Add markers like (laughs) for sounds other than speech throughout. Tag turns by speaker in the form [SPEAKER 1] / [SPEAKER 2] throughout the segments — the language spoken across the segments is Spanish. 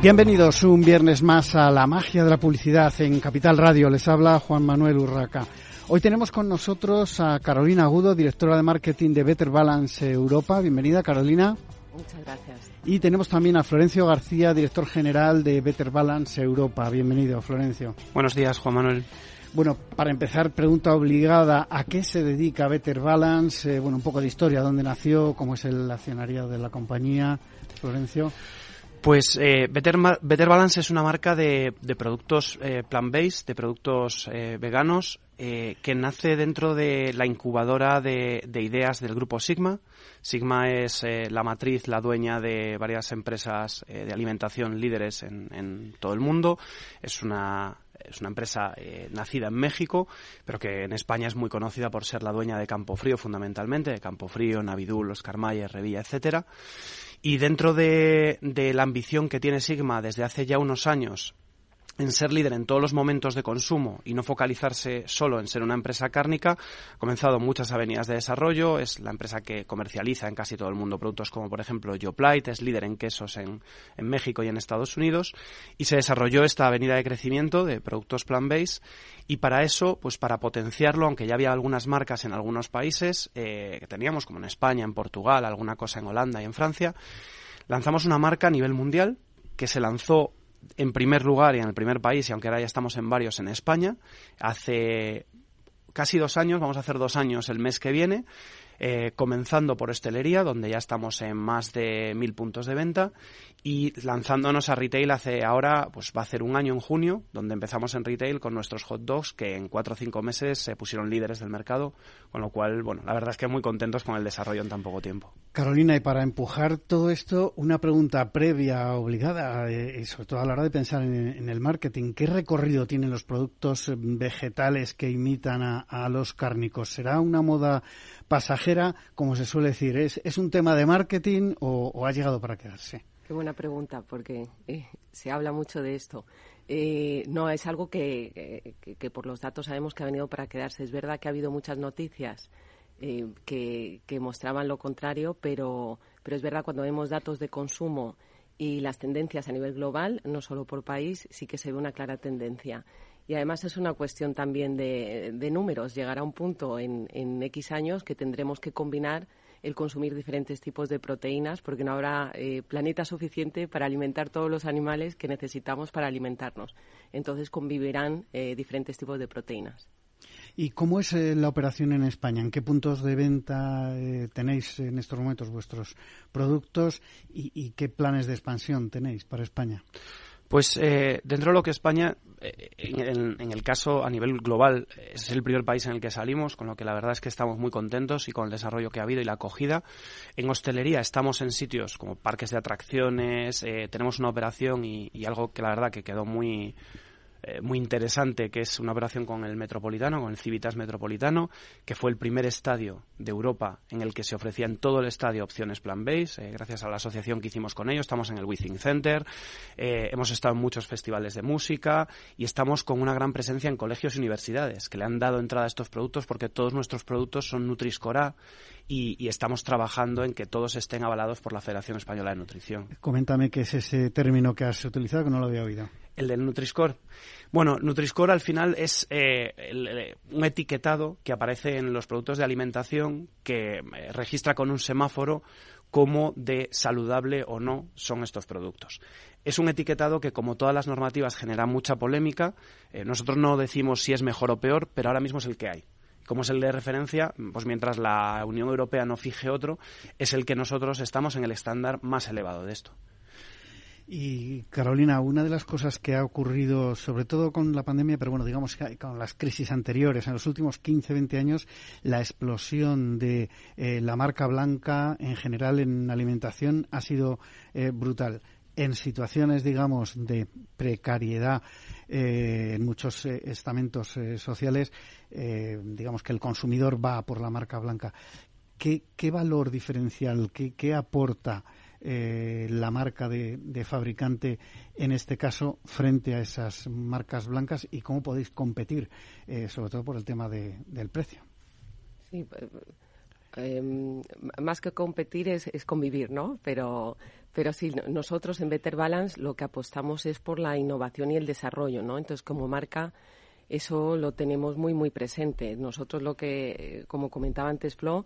[SPEAKER 1] Bienvenidos un viernes más a la magia de la publicidad en Capital Radio. Les habla Juan Manuel Urraca. Hoy tenemos con nosotros a Carolina Agudo, directora de marketing de Better Balance Europa. Bienvenida, Carolina.
[SPEAKER 2] Muchas gracias.
[SPEAKER 1] Y tenemos también a Florencio García, director general de Better Balance Europa. Bienvenido, Florencio.
[SPEAKER 3] Buenos días, Juan Manuel.
[SPEAKER 1] Bueno, para empezar, pregunta obligada, ¿a qué se dedica Better Balance? Eh, bueno, un poco de historia, dónde nació, cómo es el accionariado de la compañía, Florencio.
[SPEAKER 3] Pues eh, Better, Better, Balance es una marca de, productos eh, plant-based, de productos eh, veganos, eh, que nace dentro de la incubadora de, ideas del grupo Sigma. Sigma es la matriz, la dueña de varias empresas de alimentación líderes en, en, todo el mundo. Es una, es una empresa nacida en México, pero que en España es muy conocida por ser la dueña de Campofrío fundamentalmente, de Campofrío, Navidul, Oscar Mayer, Revilla, etcétera. Y dentro de, de la ambición que tiene Sigma desde hace ya unos años en ser líder en todos los momentos de consumo y no focalizarse solo en ser una empresa cárnica, ha comenzado muchas avenidas de desarrollo, es la empresa que comercializa en casi todo el mundo productos como por ejemplo Yoplait, es líder en quesos en, México y en Estados Unidos y se desarrolló esta avenida de crecimiento de productos plant-based y para eso, pues para potenciarlo, aunque ya había algunas marcas en algunos países eh, que teníamos como en España, en Portugal, alguna cosa en Holanda y en Francia, lanzamos una marca a nivel mundial que se lanzó en primer lugar y en el primer país, y aunque ahora ya estamos en varios en España, hace casi dos años, vamos a hacer dos años el mes que viene, eh, comenzando por hostelería, donde ya estamos en más de mil puntos de venta, y lanzándonos a retail hace ahora, pues va a ser un año en junio, donde empezamos en retail con nuestros hot dogs, que en cuatro o cinco meses se pusieron líderes del mercado, con lo cual, bueno, la verdad es que muy contentos con el desarrollo en tan poco tiempo.
[SPEAKER 1] Carolina, y para empujar todo esto, una pregunta previa, obligada, eh, y sobre todo a la hora de pensar en, el marketing, ¿qué recorrido tienen los productos vegetales que imitan a los cárnicos? ¿Será una moda pasajera, como se suele decir? ¿Es, un tema de marketing o, ha llegado para quedarse?
[SPEAKER 2] Qué buena pregunta, porque eh, se habla mucho de esto. Eh, no, es algo que, que, por los datos sabemos que ha venido para quedarse. Es verdad que ha habido muchas noticias eh, que, que, mostraban lo contrario, pero, pero es verdad cuando vemos datos de consumo y las tendencias a nivel global, no solo por país, sí que se ve una clara tendencia. Y además es una cuestión también de, números. Llegará un punto en, X años que tendremos que combinar el consumir diferentes tipos de proteínas porque no habrá eh, planeta suficiente para alimentar todos los animales que necesitamos para alimentarnos. Entonces convivirán eh, diferentes tipos de proteínas.
[SPEAKER 1] ¿Y cómo es eh, la operación en España? ¿En qué puntos de venta tenéis en estos momentos vuestros productos y qué planes de expansión tenéis para España?
[SPEAKER 3] Pues eh, dentro de lo que España, eh, en, el caso a nivel global, es el primer país en el que salimos, con lo que la verdad es que estamos muy contentos y con el desarrollo que ha habido y la acogida. En hostelería estamos en sitios como parques de atracciones, eh, tenemos una operación y, y, algo que la verdad que quedó muy eh, muy interesante, que es una operación con el Metropolitano, con el Civitas Metropolitano, que fue el primer estadio de Europa en el que se ofrecía en todo el estadio opciones plan-base, eh, gracias a la asociación que hicimos con ellos. Estamos en el Withing Center, eh, hemos estado en muchos festivales de música y estamos con una gran presencia en colegios y universidades que le han dado entrada a estos productos porque todos nuestros productos son Nutri-Score y, y, estamos trabajando en que todos estén avalados por la Federación Española de Nutrición.
[SPEAKER 1] Coméntame qué es ese término que has utilizado que no lo había oído
[SPEAKER 3] el del Nutri-Score. Bueno, Nutri-Score al final es eh, eh, un etiquetado que aparece en los productos de alimentación que eh, registra con un semáforo cómo de saludable o no son estos productos. Es un etiquetado que, como todas las normativas, genera mucha polémica. nosotros no decimos si es mejor o peor, pero ahora mismo es el que hay como es el de referencia, pues mientras la Unión Europea no fije otro, es el que nosotros estamos en el estándar más elevado de esto.
[SPEAKER 1] Y Carolina, una de las cosas que ha ocurrido, sobre todo con la pandemia, pero bueno, digamos con las crisis anteriores, en los últimos 15, 20 años, la explosión de eh, la marca blanca en general en alimentación ha sido eh, brutal. en situaciones, digamos, de precariedad eh, en muchos eh, estamentos eh, sociales, digamos que el consumidor va por la marca blanca. ¿Qué, valor diferencial, qué, aporta la marca de, fabricante en este caso frente a esas marcas blancas y cómo podéis competir, sobre todo por el tema del precio?
[SPEAKER 4] Sí, em, más que competir es, es, convivir, ¿no? Pero pero sí, nosotros en Better Balance lo que apostamos es por la innovación y el desarrollo, ¿no? Entonces, como marca, eso lo tenemos muy, muy presente. Nosotros lo que, como comentaba antes Flo,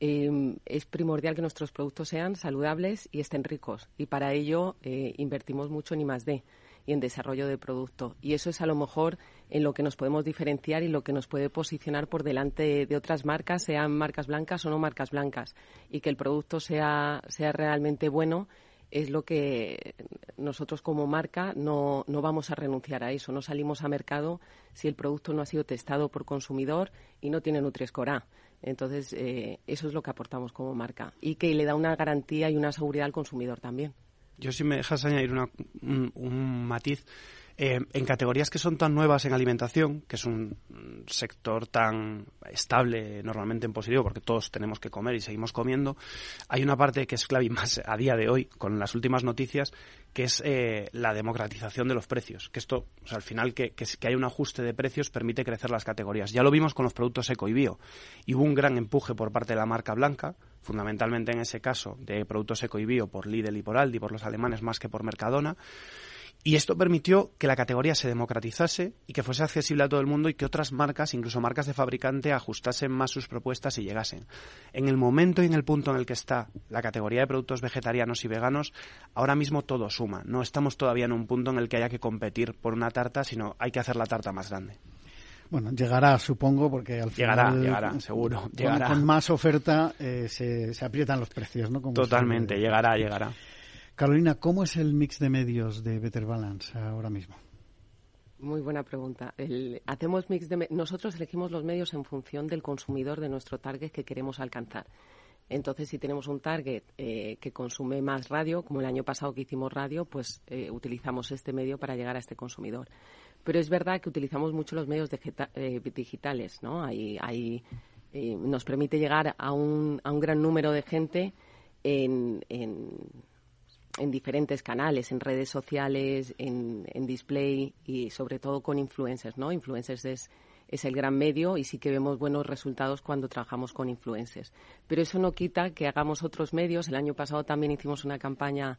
[SPEAKER 4] em, es primordial que nuestros productos sean saludables y estén ricos. Y para ello eh, invertimos mucho en I+.D. y en desarrollo de producto. Y eso es a lo mejor en lo que nos podemos diferenciar y lo que nos puede posicionar por delante de otras marcas, sean marcas blancas o no marcas blancas. Y que el producto sea, sea realmente bueno es lo que nosotros como marca no, no vamos a renunciar a eso. No salimos a mercado si el producto no ha sido testado por consumidor y no tiene Nutri-Score Entonces, eh, eso es lo que aportamos como marca y que le da una garantía y una seguridad al consumidor también.
[SPEAKER 3] Yo si me dejas añadir un matiz, eh, en categorías que son tan nuevas en alimentación, que es un sector tan estable normalmente en positivo, porque todos tenemos que comer y seguimos comiendo, hay una parte que es clave más a día de hoy, con las últimas noticias, que es eh, la democratización de los precios. Que esto, al final, que, que, que hay un ajuste de precios permite crecer las categorías. Ya lo vimos con los productos eco y bio. Y hubo un gran empuje por parte de la marca blanca, fundamentalmente en ese caso de productos eco y bio por Lidl y por Aldi, por los alemanes más que por Mercadona. Y esto permitió que la categoría se democratizase y que fuese accesible a todo el mundo y que otras marcas, incluso marcas de fabricante, ajustasen más sus propuestas y llegasen. En el momento y en el punto en el que está la categoría de productos vegetarianos y veganos, ahora mismo todo suma. No estamos todavía en un punto en el que haya que competir por una tarta, sino hay que hacer la tarta más grande.
[SPEAKER 1] Bueno, llegará, supongo, porque al
[SPEAKER 3] final... Llegará, llegará, seguro. Llegará.
[SPEAKER 1] Con, más oferta eh, se, se, aprietan los precios, ¿no?
[SPEAKER 3] Totalmente, llegará, llegará.
[SPEAKER 1] Carolina, ¿cómo es el mix de medios de Better Balance ahora mismo?
[SPEAKER 4] Muy buena pregunta. hacemos mix de nosotros elegimos los medios en función del consumidor de nuestro target que queremos alcanzar. Entonces, si tenemos un target eh, que consume más radio, como el año pasado que hicimos radio, pues eh, utilizamos este medio para llegar a este consumidor. Pero es verdad que utilizamos mucho los medios eh, digitales, ¿no? Ahí, nos permite llegar a un, a un gran número de gente en en diferentes canales, en redes sociales, en, display y sobre todo con influencers, ¿no? Influencers es, es el gran medio y sí que vemos buenos resultados cuando trabajamos con influencers. Pero eso no quita que hagamos otros medios. El año pasado también hicimos una campaña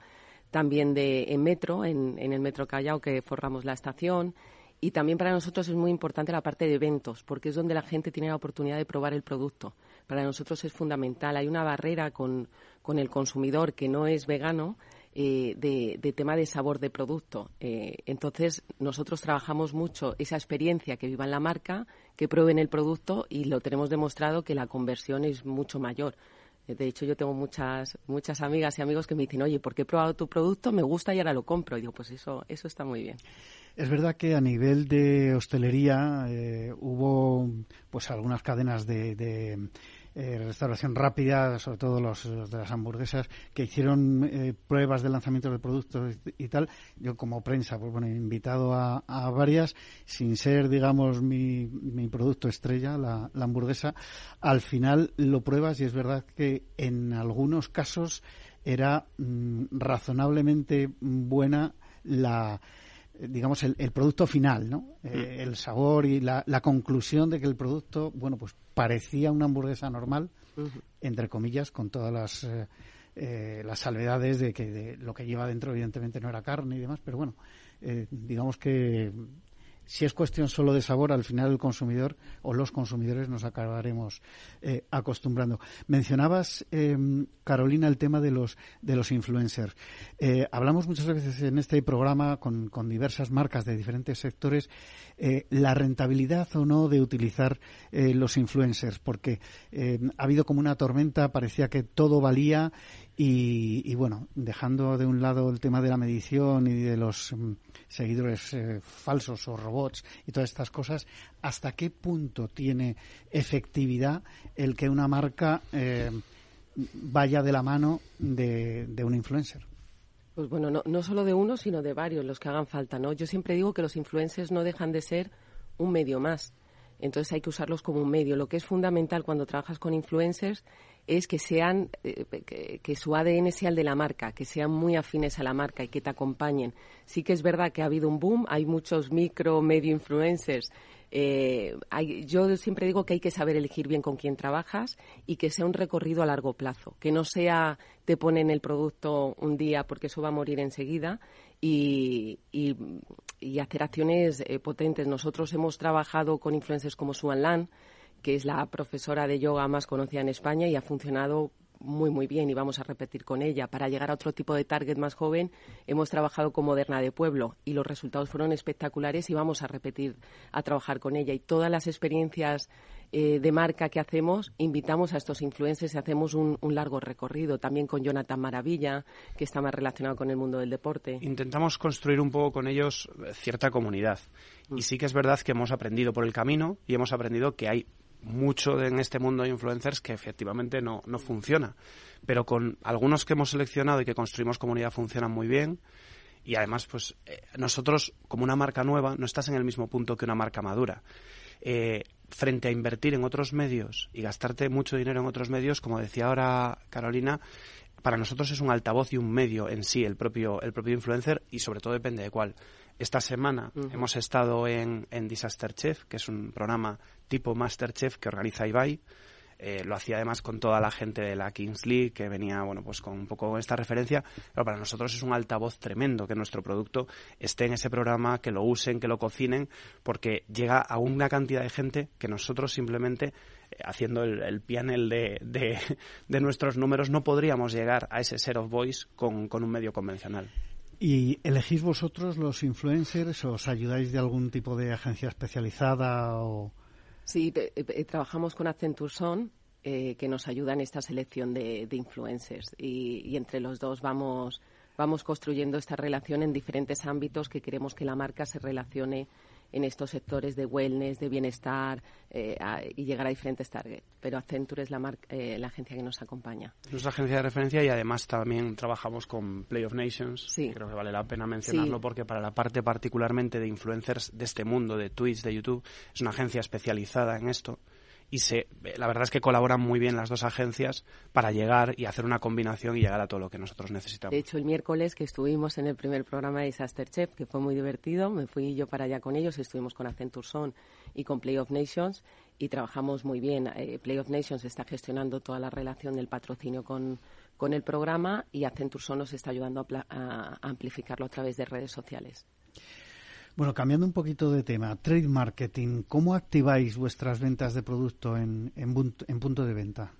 [SPEAKER 4] también de en metro, en, en el metro Callao, que forramos la estación. Y también para nosotros es muy importante la parte de eventos, porque es donde la gente tiene la oportunidad de probar el producto. Para nosotros es fundamental. Hay una barrera con, con el consumidor que no es vegano eh, de, tema de sabor de producto. Eh, entonces, nosotros trabajamos mucho esa experiencia que viva en la marca, que prueben el producto y lo tenemos demostrado que la conversión es mucho mayor. Eh, de hecho, yo tengo muchas, muchas amigas y amigos que me dicen, oye, porque he probado tu producto, me gusta y ahora lo compro. Y digo, pues eso, eso está muy bien.
[SPEAKER 1] Es verdad que a nivel de hostelería hubo pues algunas cadenas de eh, restauración rápida, sobre todo los, de las hamburguesas, que hicieron eh, pruebas de lanzamiento de productos y, tal. Yo como prensa, pues bueno, he invitado a, varias, sin ser, digamos, mi, mi producto estrella, la, hamburguesa. Al final lo pruebas y es verdad que en algunos casos era mm, razonablemente buena la digamos, el, producto final, ¿no? Mm. Eh, el sabor y la, la, conclusión de que el producto, bueno, pues parecía una hamburguesa normal, entre comillas, con todas las, eh, eh, las salvedades de que lo que lleva dentro, evidentemente, no era carne y demás, pero bueno, digamos que si es cuestión solo de sabor, al final el consumidor o los consumidores nos acabaremos eh, acostumbrando. Mencionabas, em, Carolina, el tema de los, de los influencers. Eh, hablamos muchas veces en este programa con, con diversas marcas de diferentes sectores eh, la rentabilidad o no de utilizar los influencers, porque em, ha habido como una tormenta, parecía que todo valía y, bueno, dejando de un lado el tema de la medición y de los mm, seguidores eh, falsos o robots y todas estas cosas, ¿hasta qué punto tiene efectividad el que una marca eh, vaya de la mano de, un influencer?
[SPEAKER 4] Pues bueno, no, no solo de uno, sino de varios, los que hagan falta, ¿no? Yo siempre digo que los influencers no dejan de ser un medio más. Entonces hay que usarlos como un medio. Lo que es fundamental cuando trabajas con influencers es que sean eh, que, su ADN sea el de la marca, que sean muy afines a la marca y que te acompañen. Sí que es verdad que ha habido un boom, hay muchos micro, medio influencers. Eh, yo siempre digo que hay que saber elegir bien con quién trabajas y que sea un recorrido a largo plazo, que no sea te ponen el producto un día porque eso va a morir enseguida y, hacer acciones eh, potentes. Nosotros hemos trabajado con influencers como Suan Lan, que es la profesora de yoga más conocida en España y ha funcionado muy, muy bien y vamos a repetir con ella. Para llegar a otro tipo de target más joven, hemos trabajado con Moderna de Pueblo y los resultados fueron espectaculares y vamos a repetir a trabajar con ella. Y todas las experiencias eh, de marca que hacemos, invitamos a estos influencers y hacemos un, largo recorrido. También con Jonathan Maravilla, que está más relacionado con el mundo del deporte.
[SPEAKER 3] Intentamos construir un poco con ellos cierta comunidad. Y mm. sí que es verdad que hemos aprendido por el camino y hemos aprendido que hay mucho en este mundo de influencers que efectivamente no, no funciona. Pero con algunos que hemos seleccionado y que construimos comunidad funcionan muy bien. Y además, pues eh, nosotros, como una marca nueva, no estás en el mismo punto que una marca madura. Eh, frente a invertir en otros medios y gastarte mucho dinero en otros medios, como decía ahora Carolina, para nosotros es un altavoz y un medio en sí el propio, el propio influencer y sobre todo depende de cuál. Esta semana hemos estado en, en, Disaster Chef, que es un programa tipo Masterchef que organiza Ibai. Eh, lo hacía además con toda la gente de la Kings League, que venía, bueno, pues con un poco esta referencia. Pero para nosotros es un altavoz tremendo que nuestro producto esté en ese programa, que lo usen, que lo cocinen, porque llega a una cantidad de gente que nosotros simplemente eh, haciendo el, el de, (laughs) de, nuestros números, no podríamos llegar a ese set of voice con, con un medio convencional.
[SPEAKER 1] ¿Y elegís vosotros los influencers? ¿Os ayudáis de algún tipo de agencia especializada? O...
[SPEAKER 4] Sí, trabajamos con Accenture Son, eh, que nos ayuda en esta selección de, influencers. Y, entre los dos vamos, vamos construyendo esta relación en diferentes ámbitos que queremos que la marca se relacione en estos sectores de wellness, de bienestar eh, y llegar a diferentes targets. Pero Accenture es la, eh, la agencia que nos acompaña.
[SPEAKER 3] Nuestra agencia de referencia y además también trabajamos con Play of Nations.
[SPEAKER 4] Sí.
[SPEAKER 3] Creo que vale la pena mencionarlo porque para la parte particularmente de influencers de este mundo, de Twitch, de YouTube, es una agencia especializada en esto y se, la verdad es que colaboran muy bien las dos agencias para llegar y hacer una combinación y llegar a todo lo que nosotros necesitamos.
[SPEAKER 4] De hecho, el miércoles que estuvimos en el primer programa de Disaster Chef, que fue muy divertido, me fui yo para allá con ellos, estuvimos con Accenture Son y con Play of Nations y trabajamos muy bien. Eh, Play of Nations está gestionando toda la relación del patrocinio con, con el programa y Accenture Son nos está ayudando a amplificarlo a través de redes sociales.
[SPEAKER 1] Bueno, cambiando un poquito de tema, trade marketing, ¿cómo activáis vuestras ventas de producto en, en, punto de venta?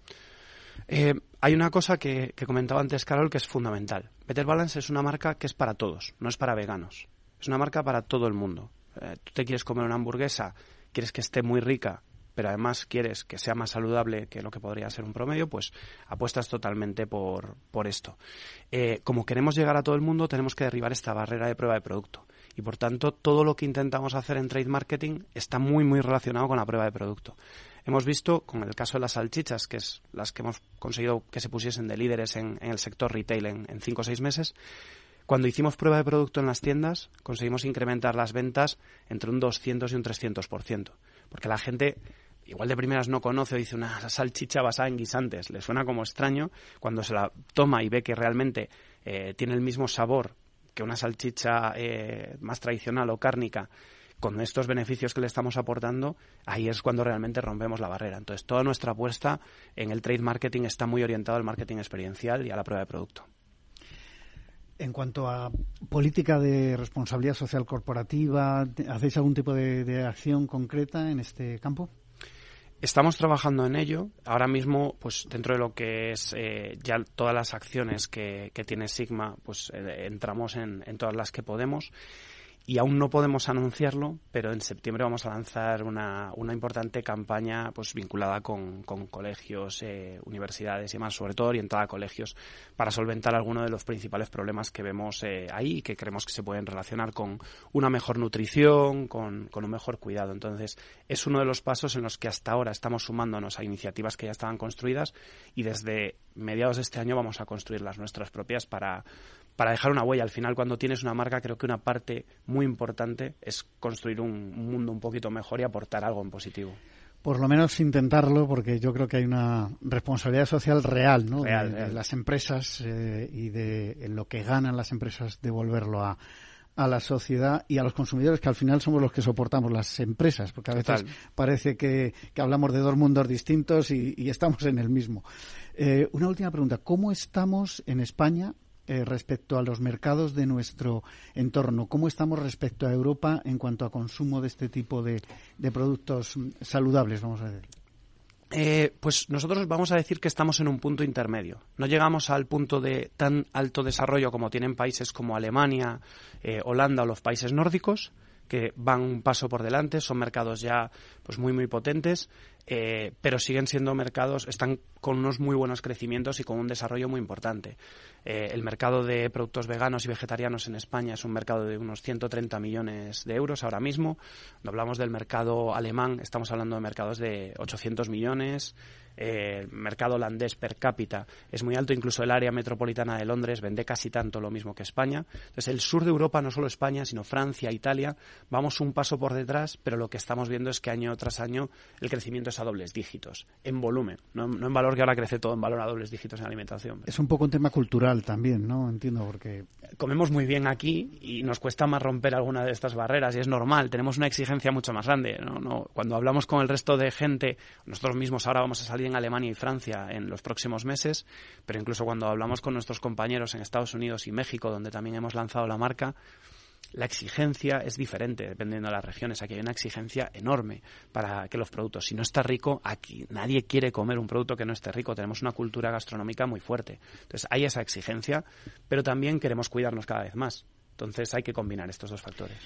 [SPEAKER 3] Eh, hay una cosa que, comentaba antes Carol que es fundamental. Better Balance es una marca que es para todos, no es para veganos. Es una marca para todo el mundo. Eh, tú te quieres comer una hamburguesa, quieres que esté muy rica, pero además quieres que sea más saludable que lo que podría ser un promedio, pues apuestas totalmente por, por esto. Eh, como queremos llegar a todo el mundo, tenemos que derribar esta barrera de prueba de producto y por tanto todo lo que intentamos hacer en trade marketing está muy muy relacionado con la prueba de producto. Hemos visto con el caso de las salchichas, que es las que hemos conseguido que se pusiesen de líderes en, el sector retail en, cinco o seis meses, cuando hicimos prueba de producto en las tiendas, conseguimos incrementar las ventas entre un 200 y un 300%. Porque la gente, igual de primeras no conoce o dice una salchicha basada en guisantes. Le suena como extraño. Cuando se la toma y ve que realmente eh, tiene el mismo sabor que una salchicha eh, más tradicional o cárnica con estos beneficios que le estamos aportando, ahí es cuando realmente rompemos la barrera. Entonces, toda nuestra apuesta en el trade marketing está muy orientada al marketing experiencial y a la prueba de producto.
[SPEAKER 1] En cuanto a política de responsabilidad social corporativa, ¿hacéis algún tipo de acción concreta en este campo?
[SPEAKER 3] Estamos trabajando en ello. Ahora mismo, pues dentro de lo que es eh, ya todas las acciones que, tiene Sigma, pues eh, entramos en, en, todas las que podemos y aún no podemos anunciarlo, pero en septiembre vamos a lanzar una, una importante campaña pues vinculada con, con colegios, eh, universidades y más, sobre todo orientada a colegios, para solventar algunos de los principales problemas que vemos eh, ahí y que creemos que se pueden relacionar con una mejor nutrición, con, con un mejor cuidado. Entonces, es uno de los pasos en los que hasta ahora estamos sumándonos a iniciativas que ya estaban construidas y desde mediados de este año vamos a construir las nuestras propias para para dejar una huella. Al final, cuando tienes una marca, creo que una parte muy importante es construir un mundo un poquito mejor y aportar algo en positivo.
[SPEAKER 1] Por lo menos intentarlo, porque yo creo que hay una responsabilidad social real, ¿no? de, las empresas eh, y de lo que ganan las empresas devolverlo a, a la sociedad y a los consumidores, que al final somos los que soportamos las empresas, porque a veces parece que, hablamos de dos mundos distintos y, estamos en el mismo. Eh, una última pregunta. ¿Cómo estamos en España eh, respecto a los mercados de nuestro entorno? ¿Cómo estamos respecto a Europa en cuanto a consumo de este tipo de, productos saludables, vamos a decir?
[SPEAKER 3] Eh, pues nosotros vamos a decir que estamos en un punto intermedio. No llegamos al punto de tan alto desarrollo como tienen países como Alemania, eh, Holanda o los países nórdicos, que van un paso por delante, son mercados ya pues muy muy potentes, eh, pero siguen siendo mercados, están con unos muy buenos crecimientos y con un desarrollo muy importante. Eh, el mercado de productos veganos y vegetarianos en España es un mercado de unos 130 millones de euros ahora mismo. Cuando hablamos del mercado alemán, estamos hablando de mercados de 800 millones el mercado holandés per cápita es muy alto, incluso el área metropolitana de Londres vende casi tanto lo mismo que España. Entonces, el sur de Europa, no solo España, sino Francia, Italia, vamos un paso por detrás, pero lo que estamos viendo es que año tras año el crecimiento es a dobles dígitos, en volumen, no, en valor que ahora crece todo en valor a dobles dígitos en alimentación.
[SPEAKER 1] Es un poco un tema cultural también, ¿no? Entiendo, porque...
[SPEAKER 3] Comemos muy bien aquí y nos cuesta más romper alguna de estas barreras y es normal, tenemos una exigencia mucho más grande. ¿no? cuando hablamos con el resto de gente, nosotros mismos ahora vamos a salir en Alemania y Francia en los próximos meses, pero incluso cuando hablamos con nuestros compañeros en Estados Unidos y México, donde también hemos lanzado la marca, la exigencia es diferente dependiendo de las regiones. Aquí hay una exigencia enorme para que los productos, si no está rico, aquí nadie quiere comer un producto que no esté rico. Tenemos una cultura gastronómica muy fuerte. Entonces hay esa exigencia, pero también queremos cuidarnos cada vez más. Entonces hay que combinar estos dos factores.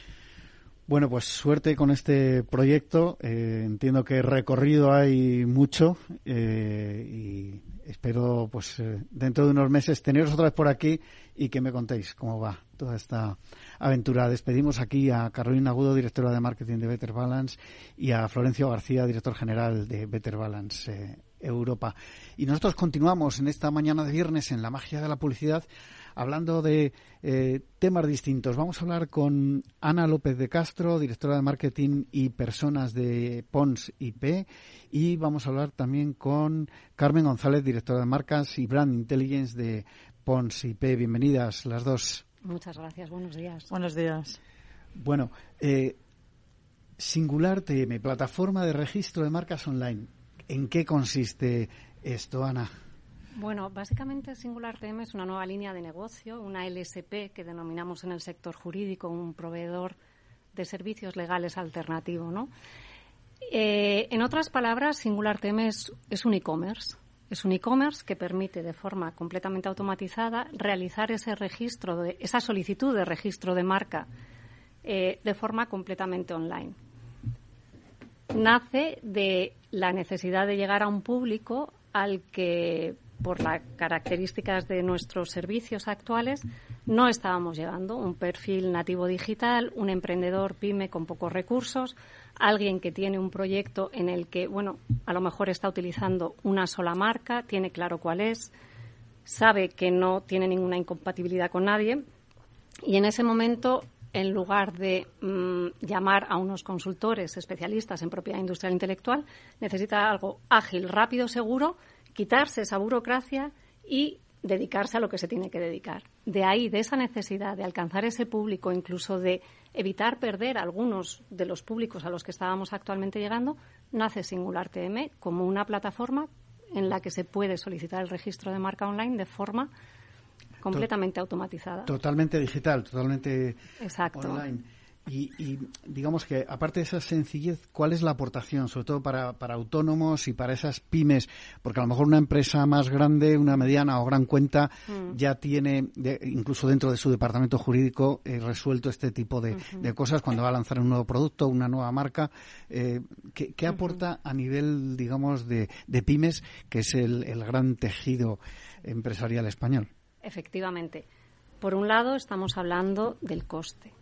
[SPEAKER 1] Bueno, pues suerte con este proyecto. Eh, entiendo que recorrido hay mucho eh, y espero, pues, eh, dentro de unos meses teneros otra vez por aquí y que me contéis cómo va toda esta aventura. Despedimos aquí a Carolina Agudo, directora de marketing de Better Balance, y a Florencio García, director general de Better Balance Europa. Y nosotros continuamos en esta mañana de viernes en la magia de la publicidad hablando de eh, temas distintos. Vamos a hablar con Ana López de Castro, directora de marketing y personas de Pons IP, y vamos a hablar también con Carmen González, directora de marcas y brand intelligence de Pons IP. Bienvenidas las dos.
[SPEAKER 5] Muchas gracias. Buenos días.
[SPEAKER 6] Buenos días.
[SPEAKER 1] Bueno, eh, Singular TM, plataforma de registro de marcas online. ¿En qué consiste esto, Ana?
[SPEAKER 5] Bueno, básicamente Singular TM es una nueva línea de negocio, una LSP que denominamos en el sector jurídico un proveedor de servicios legales alternativo, ¿no? Eh, en otras palabras, Singular TM es, un e-commerce. Es un e-commerce que permite de forma completamente automatizada realizar ese registro, de, esa solicitud de registro de marca eh, de forma completamente online. Nace de la necesidad de llegar a un público al que por las características de nuestros servicios actuales, no estábamos llegando. Un perfil nativo digital, un emprendedor pyme con pocos recursos, alguien que tiene un proyecto en el que, bueno, a lo mejor está utilizando una sola marca, tiene claro cuál es, sabe que no tiene ninguna incompatibilidad con nadie y en ese momento en lugar de mm, llamar a unos consultores especialistas en propiedad industrial intelectual, necesita algo ágil, rápido, seguro quitarse esa burocracia y dedicarse a lo que se tiene que dedicar. De ahí, de esa necesidad de alcanzar ese público, incluso de evitar perder algunos de los públicos a los que estábamos actualmente llegando, nace Singular TM como una plataforma en la que se puede solicitar el registro de marca online de forma completamente automatizada.
[SPEAKER 1] Totalmente digital, totalmente
[SPEAKER 5] Exacto.
[SPEAKER 1] online. Y, digamos que, aparte de esa sencillez, ¿cuál es la aportación, sobre todo para, para, autónomos y para esas pymes? Porque a lo mejor una empresa más grande, una mediana o gran cuenta, mm. ya tiene, incluso dentro de su departamento jurídico, eh, resuelto este tipo de, cosas cuando va a lanzar un nuevo producto, una nueva marca. Eh, ¿qué, aporta a nivel, digamos, de, pymes, que es el, el gran tejido empresarial español?
[SPEAKER 5] Efectivamente. Por un lado, estamos hablando del coste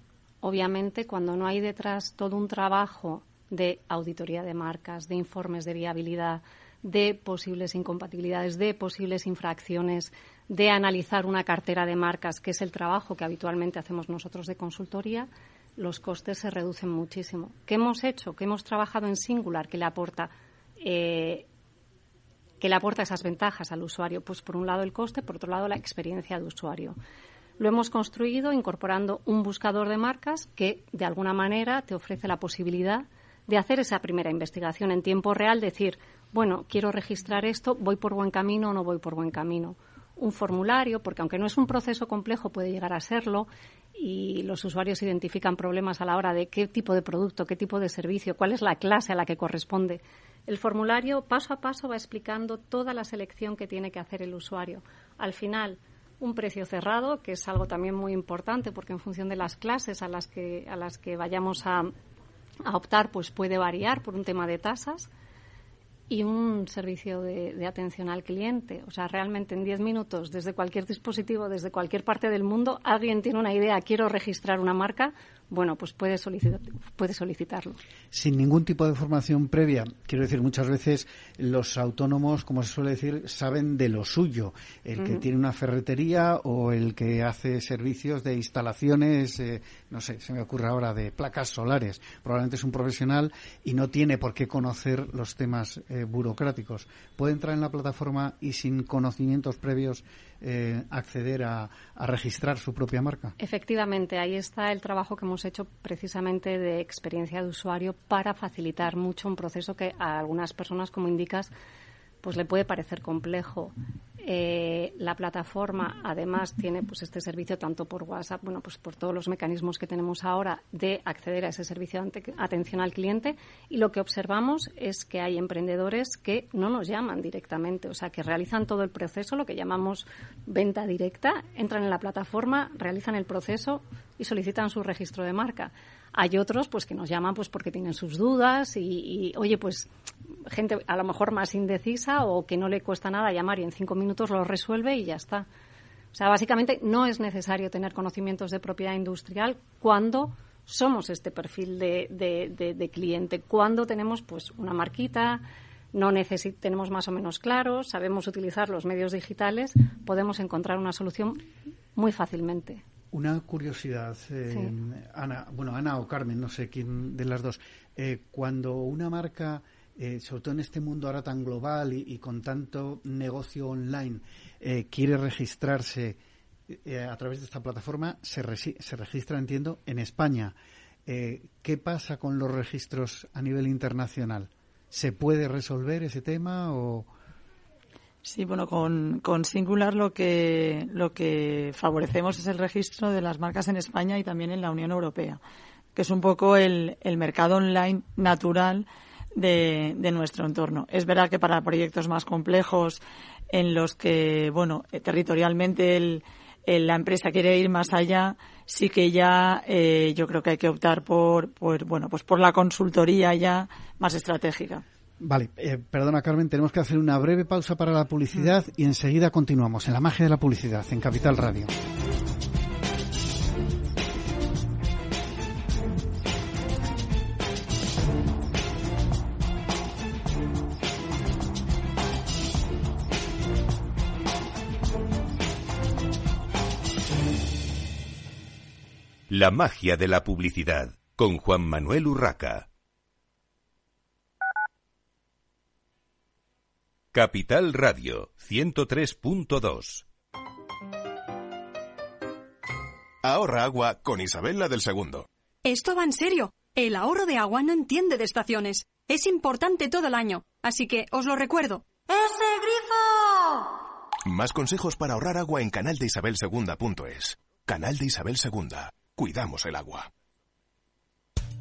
[SPEAKER 5] obviamente cuando no hay detrás todo un trabajo de auditoría de marcas, de informes de viabilidad, de posibles incompatibilidades, de posibles infracciones, de analizar una cartera de marcas, que es el trabajo que habitualmente hacemos nosotros de consultoría, los costes se reducen muchísimo. ¿Qué hemos hecho? ¿Qué hemos trabajado en Singular que le aporta eh, que le aporta esas ventajas al usuario? Pues por un lado el coste, por otro lado la experiencia de usuario. Lo hemos construido incorporando un buscador de marcas que de alguna manera te ofrece la posibilidad de hacer esa primera investigación en tiempo real, decir, bueno, quiero registrar esto, voy por buen camino o no voy por buen camino. Un formulario, porque aunque no es un proceso complejo, puede llegar a serlo y los usuarios identifican problemas a la hora de qué tipo de producto, qué tipo de servicio, cuál es la clase a la que corresponde. El formulario paso a paso va explicando toda la selección que tiene que hacer el usuario. Al final, un precio cerrado, que es algo también muy importante porque en función de las clases a las que, a las que vayamos a, a optar, pues puede variar por un tema de tasas y un servicio de, atención al cliente. O sea, realmente en 10 minutos, desde cualquier dispositivo, desde cualquier parte del mundo, alguien tiene una idea, quiero registrar una marca, bueno, pues puede, solicitar, puede solicitarlo.
[SPEAKER 1] Sin ningún tipo de formación previa. Quiero decir, muchas veces los autónomos, como se suele decir, saben de lo suyo. El que tiene una ferretería o el que hace servicios de instalaciones, eh, no sé, se me ocurre ahora, de placas solares. Probablemente es un profesional y no tiene por qué conocer los temas eh, burocráticos. Puede entrar en la plataforma y sin conocimientos previos eh, acceder a, registrar su propia marca.
[SPEAKER 5] Efectivamente, ahí está el trabajo que hemos hecho precisamente de experiencia de usuario para facilitar mucho un proceso que a algunas personas, como indicas, pues le puede parecer complejo. Eh, la plataforma además tiene pues este servicio tanto por WhatsApp, bueno, pues por todos los mecanismos que tenemos ahora de acceder a ese servicio de atención al cliente y lo que observamos es que hay emprendedores que no nos llaman directamente, o sea, que realizan todo el proceso, lo que llamamos venta directa, entran en la plataforma, realizan el proceso y solicitan su registro de marca. Hay otros pues que nos llaman pues porque tienen sus dudas y, oye, pues gente a lo mejor más indecisa o que no le cuesta nada llamar y en cinco minutos lo resuelve y ya está. O sea, básicamente no es necesario tener conocimientos de propiedad industrial cuando somos este perfil de, de, cliente, cuando tenemos pues una marquita, no tenemos más o menos claros, sabemos utilizar los medios digitales, podemos encontrar una solución muy fácilmente.
[SPEAKER 1] Una curiosidad, eh, Ana, bueno, Ana o Carmen, no sé quién de las dos. Eh, cuando una marca, eh, sobre todo en este mundo ahora tan global y, con tanto negocio online, quiere registrarse a través de esta plataforma, se, se registra, entiendo, en España. ¿Qué pasa con los registros a nivel internacional? ¿Se puede resolver ese tema o...?
[SPEAKER 6] Sí, bueno, con, con Singular lo que, lo que favorecemos es el registro de las marcas en España y también en la Unión Europea, que es un poco el, el mercado online natural de, de, nuestro entorno. Es verdad que para proyectos más complejos en los que, bueno, eh, territorialmente el, la empresa quiere ir más allá, sí que ya eh, yo creo que hay que optar por, por, bueno, pues por la consultoría ya más estratégica.
[SPEAKER 1] Vale, eh, perdona Carmen, tenemos que hacer una breve pausa para la publicidad y enseguida continuamos en la magia de la publicidad en Capital Radio.
[SPEAKER 7] La magia de la publicidad con Juan Manuel Urraca. Capital Radio 103.2
[SPEAKER 8] Ahorra agua con Isabel del Segundo.
[SPEAKER 9] Esto va en serio. El ahorro de agua no entiende de estaciones. Es importante todo el año. Así que os lo recuerdo.
[SPEAKER 10] ¡Ese grifo!
[SPEAKER 8] Más consejos para ahorrar agua en canaldeisabelsegunda.es. Canal de Isabel Segunda. Cuidamos el agua.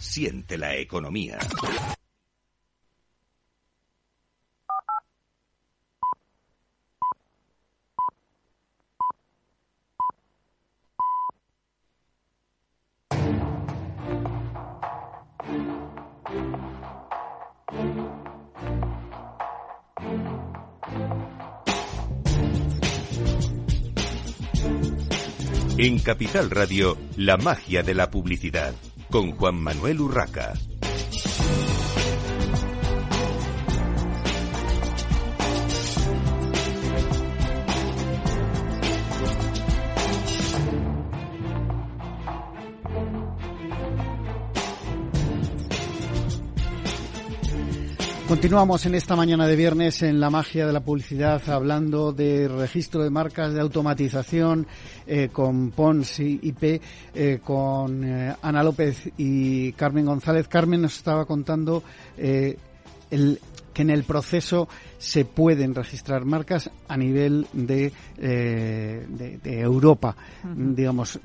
[SPEAKER 7] Siente la economía. En Capital Radio, la magia de la publicidad con Juan Manuel Urraca.
[SPEAKER 1] Continuamos en esta mañana de viernes en la magia de la publicidad hablando de registro de marcas, de automatización eh, con Pons y IP, eh, con eh, Ana López y Carmen González. Carmen nos estaba contando el, que en el proceso se pueden registrar marcas a nivel de, de, Europa. Digamos,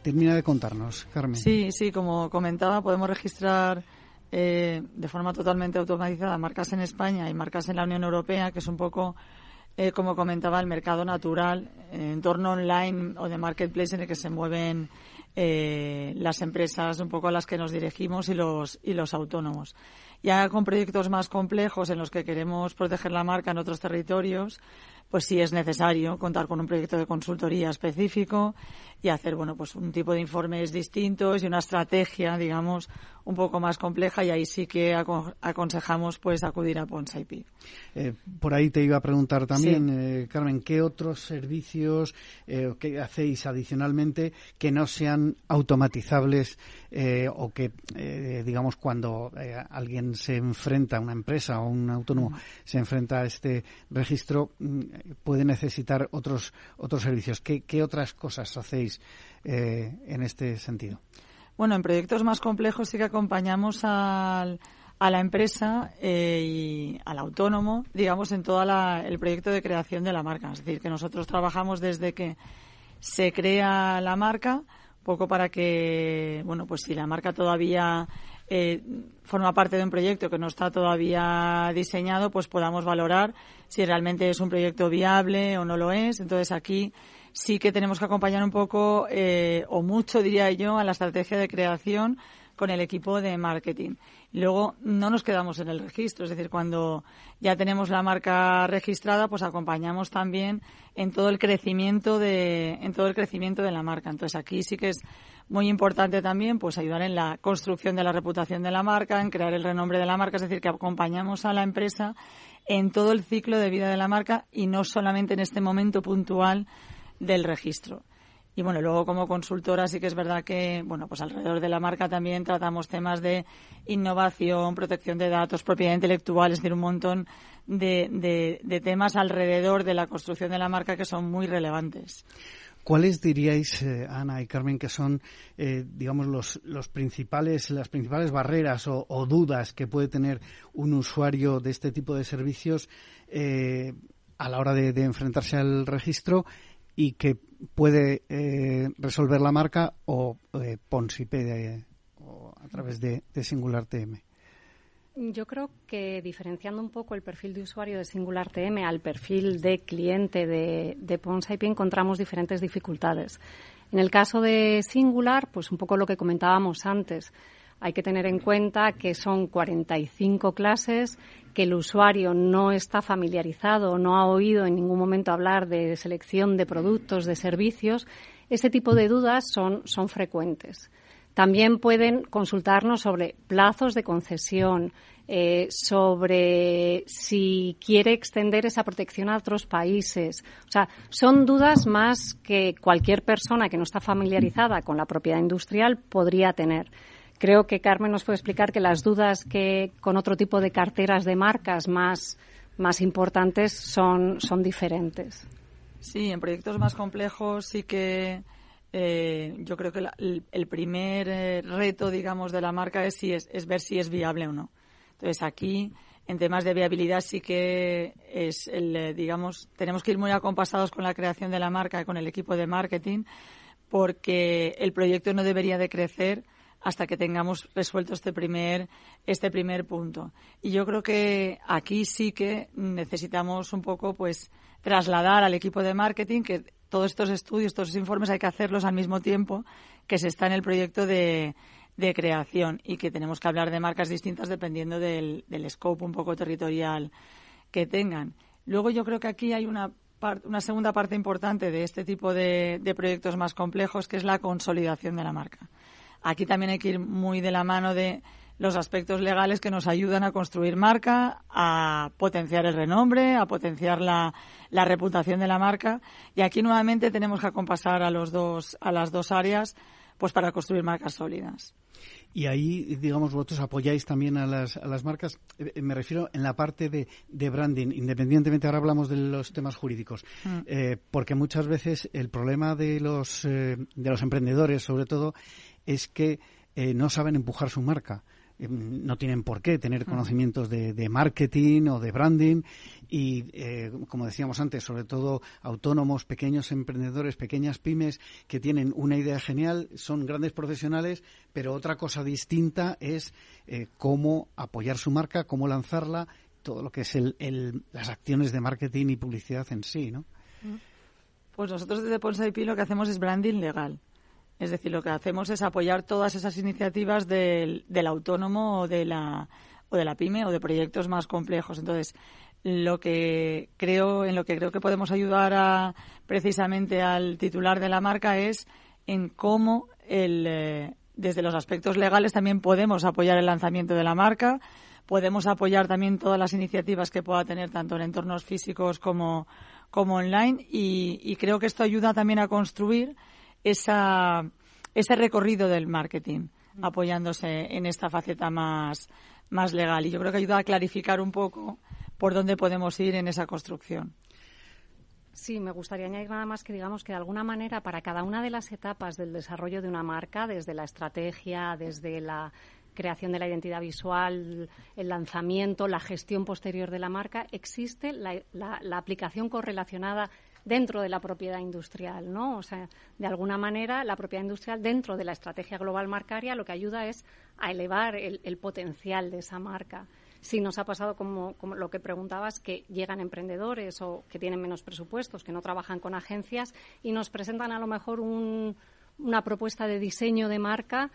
[SPEAKER 1] termina de contarnos, Carmen.
[SPEAKER 6] Sí, sí, como comentaba, podemos registrar eh, de forma totalmente automatizada marcas en España y marcas en la Unión Europea, que es un poco, eh, como comentaba, el mercado natural, eh, entorno online o de marketplace en el que se mueven eh, las empresas un poco a las que nos dirigimos y los, y los autónomos. Ya con proyectos más complejos en los que queremos proteger la marca en otros territorios, pues sí es necesario contar con un proyecto de consultoría específico y hacer, bueno, pues un tipo de informes distintos y una estrategia, digamos, un poco más compleja y ahí sí que aconsejamos pues acudir a Ponsa
[SPEAKER 1] eh, por ahí te iba a preguntar también, eh, Carmen, ¿qué otros servicios eh, que hacéis adicionalmente que no sean automatizables eh, o que, digamos, cuando alguien se enfrenta, una empresa o un autónomo se enfrenta a este registro, mm, puede necesitar otros, otros servicios? ¿Qué, qué otras cosas hacéis en este sentido?
[SPEAKER 6] Bueno, en proyectos más complejos sí que acompañamos al, a la empresa eh, y al autónomo, digamos, en todo el proyecto de creación de la marca. Es decir, que nosotros trabajamos desde que se crea la marca, poco para que, bueno, pues si la marca todavía eh, forma parte de un proyecto que no está todavía diseñado, pues podamos valorar si realmente es un proyecto viable o no lo es. Entonces aquí sí que tenemos que acompañar un poco, eh, o mucho diría yo, a la estrategia de creación con el equipo de marketing. Luego no nos quedamos en el registro, es decir, cuando ya tenemos la marca registrada, pues acompañamos también en todo el crecimiento de en todo el crecimiento de la marca. Entonces aquí sí que es muy importante también pues ayudar en la construcción de la reputación de la marca, en crear el renombre de la marca, es decir, que acompañamos a la empresa en todo el ciclo de vida de la marca y no solamente en este momento puntual del registro. Y bueno, luego como consultora sí que es verdad que, bueno, pues alrededor de la marca también tratamos temas de innovación, protección de datos, propiedad intelectual, es decir, un montón de, de, temas alrededor de la construcción de la marca que son muy relevantes.
[SPEAKER 1] ¿Cuáles diríais, eh, Ana y Carmen, que son, eh, digamos, los, los, principales, las principales barreras o, dudas que puede tener un usuario de este tipo de servicios eh, a la hora de, de enfrentarse al registro y que puede eh, resolver la marca o eh, Ponsipe o a través de, Singular TM.
[SPEAKER 5] Yo creo que diferenciando un poco el perfil de usuario de Singular TM al perfil de cliente de, de Ponsip encontramos diferentes dificultades. En el caso de Singular, pues un poco lo que comentábamos antes, hay que tener en cuenta que son 45 clases, que el usuario no está familiarizado, no ha oído en ningún momento hablar de selección de productos, de servicios. Este tipo de dudas son, son frecuentes. También pueden consultarnos sobre plazos de concesión, eh, sobre si quiere extender esa protección a otros países. O sea, son dudas más que cualquier persona que no está familiarizada con la propiedad industrial podría tener. Creo que Carmen nos puede explicar que las dudas que con otro tipo de carteras de marcas más, más importantes son, son diferentes.
[SPEAKER 6] Sí, en proyectos más complejos sí que eh, yo creo que el, primer eh, reto, digamos, de la marca es, si es, es ver si es viable o no. Entonces aquí en temas de viabilidad sí que es el, eh, digamos, tenemos que ir muy acompasados con la creación de la marca, con el equipo de marketing, porque el proyecto no debería de crecer hasta que tengamos resuelto este primer, este primer punto. Y yo creo que aquí sí que necesitamos un poco, pues, trasladar al equipo de marketing que todos estos estudios, todos estos informes hay que hacerlos al mismo tiempo que se está en el proyecto de, de creación y que tenemos que hablar de marcas distintas dependiendo del, del scope un poco territorial que tengan. Luego yo creo que aquí hay una una segunda parte importante de este tipo de, proyectos más complejos, que es la consolidación de la marca. Aquí también hay que ir muy de la mano de los aspectos legales que nos ayudan a construir marca, a potenciar el renombre, a potenciar la, la reputación de la marca. Y aquí nuevamente tenemos que acompasar a, los dos, a las dos áreas pues para construir marcas sólidas.
[SPEAKER 1] Y ahí, digamos, vosotros apoyáis también a las, a las marcas, eh, me refiero en la parte de, de, branding, independientemente, ahora hablamos de los temas jurídicos, mm. eh, porque muchas veces el problema de los, eh, de los emprendedores, sobre todo, es que no saben empujar su marca. Em, no tienen por qué tener conocimientos de, marketing o de branding y, eh, como decíamos antes, sobre todo autónomos, pequeños emprendedores, pequeñas pymes que tienen una idea genial, son grandes profesionales, pero otra cosa distinta es eh, cómo apoyar su marca, cómo lanzarla, todo lo que es el, las acciones de marketing y publicidad en sí, ¿no?
[SPEAKER 6] Pues nosotros desde Ponsa IP lo que hacemos es branding legal. Es decir, lo que hacemos es apoyar todas esas iniciativas del, autónomo o de, la, o de la pyme o de proyectos más complejos. Entonces, lo que creo, en lo que creo que podemos ayudar a, precisamente al titular de la marca es en cómo el, eh, desde los aspectos legales también podemos apoyar el lanzamiento de la marca, podemos apoyar también todas las iniciativas que pueda tener tanto en entornos físicos como, como online y creo que esto ayuda también a construir esa, ese recorrido del marketing, apoyándose en esta faceta más, más legal. Y yo creo que ayuda a clarificar un poco por dónde podemos ir en esa construcción.
[SPEAKER 5] Sí, me gustaría añadir nada más que digamos que de alguna manera para cada una de las etapas del desarrollo de una marca, desde la estrategia, desde la creación de la identidad visual, el lanzamiento, la gestión posterior de la marca, existe la, la aplicación correlacionada dentro de la propiedad industrial, ¿no? O sea, de alguna manera, la propiedad industrial dentro de la estrategia global marcaria lo que ayuda es a elevar el, potencial de esa marca. Si nos ha pasado como, lo que preguntabas, que llegan emprendedores o que tienen menos presupuestos, que no trabajan con agencias y nos presentan a lo mejor una propuesta de diseño de marca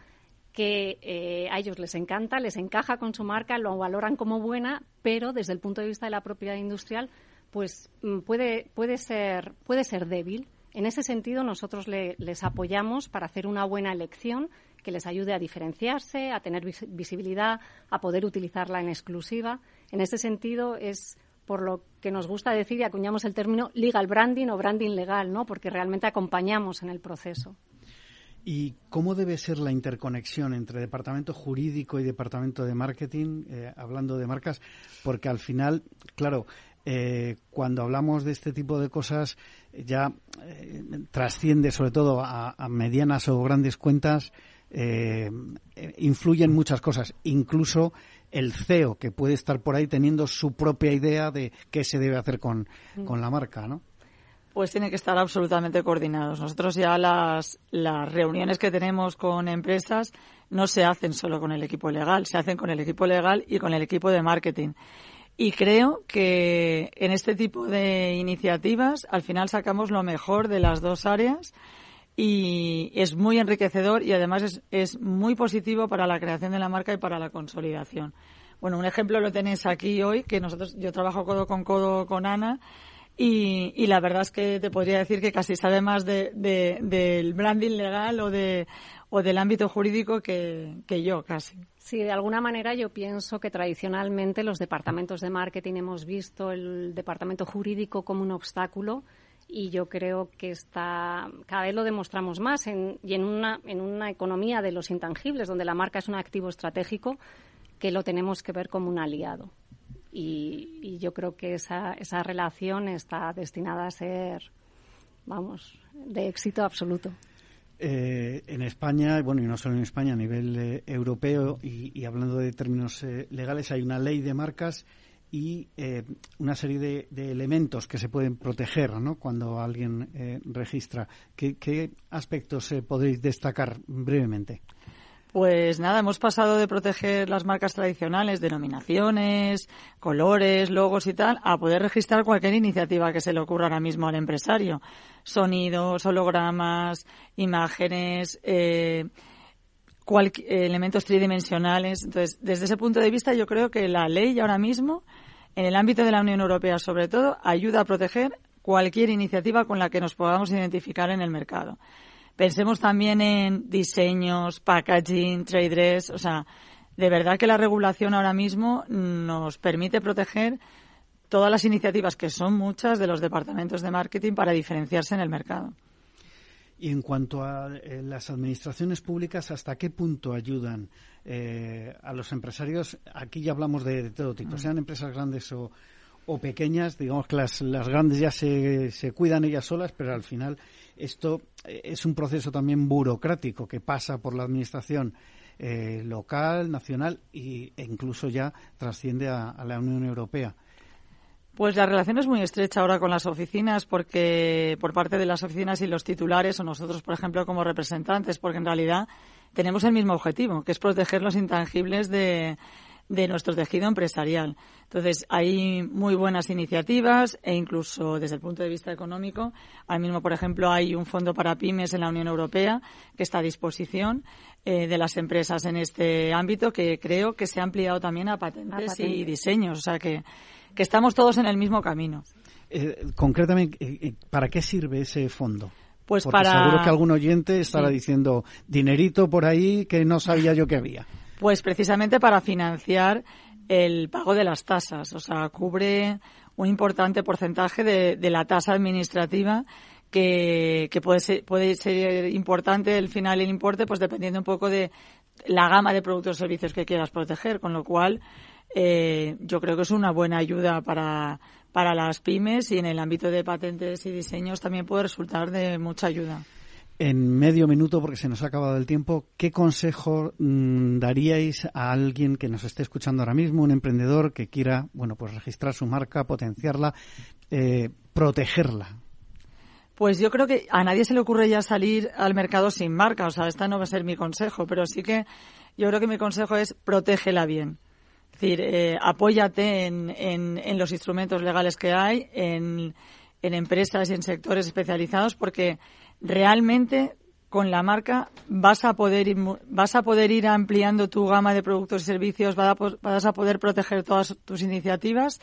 [SPEAKER 5] que eh, a ellos les encanta, les encaja con su marca, lo valoran como buena, pero desde el punto de vista de la propiedad industrial pues mm, puede, puede, ser, puede ser débil. En ese sentido, nosotros les apoyamos para hacer una buena elección que les ayude a diferenciarse, a tener visibilidad, a poder utilizarla en exclusiva. En ese sentido, es por lo que nos gusta decir y acuñamos el término legal branding o branding legal, ¿no? porque realmente acompañamos en el proceso.
[SPEAKER 1] ¿Y cómo debe ser la interconexión entre departamento jurídico y departamento de marketing, eh, hablando de marcas? Porque al final, claro, eh, cuando hablamos de este tipo de cosas ya eh, trasciende sobre todo a, medianas o grandes cuentas, eh, influyen muchas cosas, incluso el CEO que puede estar por ahí teniendo su propia idea de qué se debe hacer con, con la marca, ¿no?
[SPEAKER 6] Pues tiene que estar absolutamente coordinados. Nosotros ya las, las reuniones que tenemos con empresas no se hacen solo con el equipo legal, se hacen con el equipo legal y con el equipo de marketing. Y creo que en este tipo de iniciativas al final sacamos lo mejor de las dos áreas y es muy enriquecedor y además es, es muy positivo para la creación de la marca y para la consolidación. Bueno, un ejemplo lo tenéis aquí hoy, que nosotros, yo trabajo codo con codo con Ana y, y la verdad es que te podría decir que casi sabe más de, del branding legal o, de, o del ámbito jurídico que, que yo casi.
[SPEAKER 5] Sí, de alguna manera yo pienso que tradicionalmente los departamentos de marketing hemos visto el departamento jurídico como un obstáculo y yo creo que está cada vez lo demostramos más en, y en una, en una economía de los intangibles donde la marca es un activo estratégico que lo tenemos que ver como un aliado. Y, y yo creo que esa, esa relación está destinada a ser, vamos, de éxito absoluto.
[SPEAKER 1] Eh, en España, bueno, y no solo en España, a nivel eh, europeo, y, hablando de términos eh, legales, hay una ley de marcas y una serie de, elementos que se pueden proteger ¿no? cuando alguien registra. ¿Qué, qué aspectos podéis destacar brevemente?
[SPEAKER 6] Pues nada, hemos pasado de proteger las marcas tradicionales, denominaciones, colores, logos y tal, a poder registrar cualquier iniciativa que se le ocurra ahora mismo al empresario. Sonidos, hologramas, imágenes, eh, elementos tridimensionales. Entonces, desde ese punto de vista, yo creo que la ley ahora mismo, en el ámbito de la Unión Europea sobre todo, ayuda a proteger cualquier iniciativa con la que nos podamos identificar en el mercado. Pensemos también en diseños, packaging, trade dress, o sea, de verdad que la regulación ahora mismo nos permite proteger todas las iniciativas, que son muchas, de los departamentos de marketing para diferenciarse en el mercado.
[SPEAKER 1] Y en cuanto a eh, las administraciones públicas, ¿hasta qué punto ayudan eh, a los empresarios? Aquí ya hablamos de, todo tipo, mm. sean empresas grandes o, pequeñas. Digamos que las, las grandes ya se, se cuidan ellas solas, pero al final esto eh, es un proceso también burocrático que pasa por la administración local, nacional e incluso ya trasciende a la Unión Europea.
[SPEAKER 6] Pues la relación es muy estrecha ahora con las oficinas, porque por parte de las oficinas y los titulares, o nosotros, por ejemplo, como representantes, porque en realidad tenemos el mismo objetivo, que es proteger los intangibles de, de nuestro tejido empresarial. Entonces, hay muy buenas iniciativas e incluso desde el punto de vista económico. Ahora mismo, por ejemplo, hay un fondo para pymes en la Unión Europea que está a disposición eh, de las empresas en este ámbito que creo que se ha ampliado también a patentes, y diseños. O sea que que estamos todos en el mismo camino.
[SPEAKER 1] Eh, concretamente, eh, ¿para qué sirve ese fondo?
[SPEAKER 6] Pues
[SPEAKER 1] Porque
[SPEAKER 6] para...
[SPEAKER 1] seguro que algún oyente estará diciendo dinerito por ahí que no sabía yo que había.
[SPEAKER 6] Pues precisamente para financiar el pago de las tasas. O sea, cubre un importante porcentaje de, la tasa administrativa que, que, puede, ser, puede ser importante el final el importe, pues dependiendo un poco de la gama de productos o servicios que quieras proteger, con lo cual eh, yo creo que es una buena ayuda para, para las pymes y en el ámbito de patentes y diseños también puede resultar de mucha ayuda.
[SPEAKER 1] En medio minuto, porque se nos ha acabado el tiempo, ¿qué consejo mm, daríais a alguien que nos esté escuchando ahora mismo, un emprendedor que quiera, bueno, pues registrar su marca, potenciarla, eh, protegerla?
[SPEAKER 6] Pues yo creo que a nadie se le ocurre ya salir al mercado sin marca, o sea, esta no va a ser mi consejo, pero sí que yo creo que mi consejo es protégela bien. Es decir, eh, apóyate en, en, los instrumentos legales que hay, en, en empresas y en sectores especializados, porque realmente con la marca vas a poder ir, vas a poder ir ampliando tu gama de productos y servicios, vas a, poder proteger todas tus iniciativas